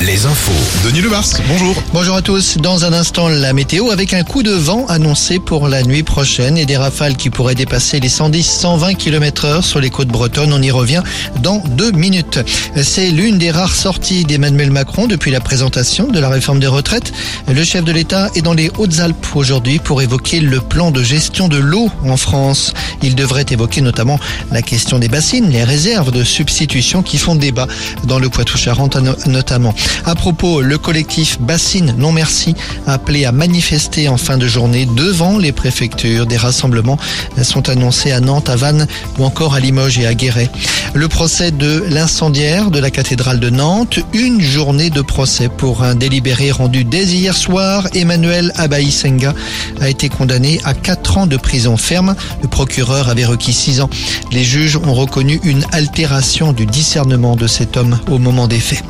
Les infos. Denis Lebars, bonjour. Bonjour à tous. Dans un instant, la météo avec un coup de vent annoncé pour la nuit prochaine et des rafales qui pourraient dépasser les 110-120 km heure sur les côtes bretonnes. On y revient dans deux minutes. C'est l'une des rares sorties d'Emmanuel Macron depuis la présentation de la réforme des retraites. Le chef de l'État est dans les Hautes-Alpes aujourd'hui pour évoquer le plan de gestion de l'eau en France. Il devrait évoquer notamment la question des bassines, les réserves de substitution qui font débat dans le Poitou-Charentes notamment. À propos, le collectif Bassine Non Merci a appelé à manifester en fin de journée devant les préfectures. Des rassemblements sont annoncés à Nantes, à Vannes ou encore à Limoges et à Guéret. Le procès de l'incendiaire de la cathédrale de Nantes, une journée de procès pour un délibéré rendu dès hier soir. Emmanuel Abaï Senga a été condamné à 4 ans de prison ferme. Le procureur avait requis 6 ans. Les juges ont reconnu une altération du discernement de cet homme au moment des faits.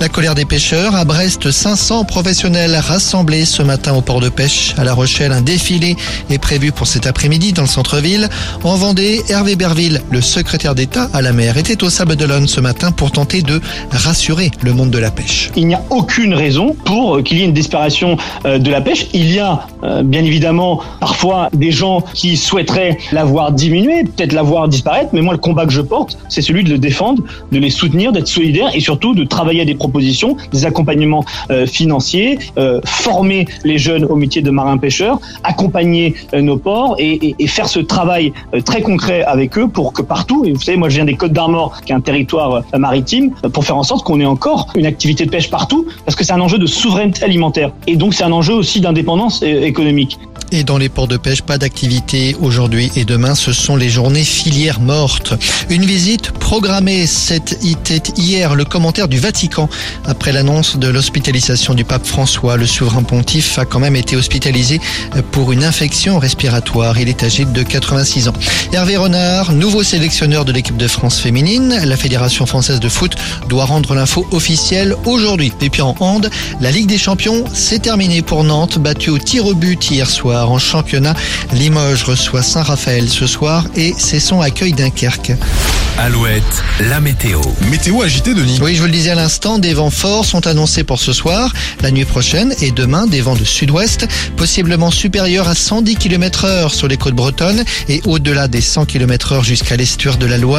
La colère des pêcheurs. À Brest, 500 professionnels rassemblés ce matin au port de pêche. À La Rochelle, un défilé est prévu pour cet après-midi dans le centre-ville. En Vendée, Hervé Berville, le secrétaire d'État à la mer, était au Sable d'Olonne ce matin pour tenter de rassurer le monde de la pêche. Il n'y a aucune raison pour qu'il y ait une disparition euh, de la pêche. Il y a euh, bien évidemment parfois des gens qui souhaiteraient la voir diminuer, peut-être la voir disparaître, mais moi le combat que je porte, c'est celui de le défendre, de les soutenir, d'être solidaire et surtout de travailler à des des accompagnements euh, financiers, euh, former les jeunes au métier de marin-pêcheur, accompagner euh, nos ports et, faire ce travail très concret avec eux pour que partout, et vous savez, moi je viens des Côtes d'Armor, qui est un territoire maritime, pour faire en sorte qu'on ait encore une activité de pêche partout, parce que c'est un enjeu de souveraineté alimentaire. Et donc c'est un enjeu aussi d'indépendance économique. Et dans les ports de pêche, pas d'activité aujourd'hui et demain. Ce sont les journées filières mortes. Une visite programmée. C'était hier le commentaire du Vatican. Après l'annonce de l'hospitalisation du pape François, le souverain pontife a quand même été hospitalisé pour une infection respiratoire. Il est âgé de 86 ans. Hervé Renard, nouveau sélectionneur de l'équipe de France féminine. La Fédération française de foot doit rendre l'info officielle aujourd'hui. Et puis en hand, la Ligue des champions, c'est terminé pour Nantes, battu au tir au but hier soir en championnat. Limoges reçoit Saint-Raphaël ce soir et c'est son accueil Dunkerque. Alouette, la météo. Météo agitée, Denis. Oui, je vous le disais à l'instant, des vents forts sont annoncés pour ce soir, la nuit prochaine et demain, des vents de sud-ouest, possiblement supérieurs à 110 km heure sur les côtes bretonnes et au-delà des 100 km heure jusqu'à l'estuaire de la Loire.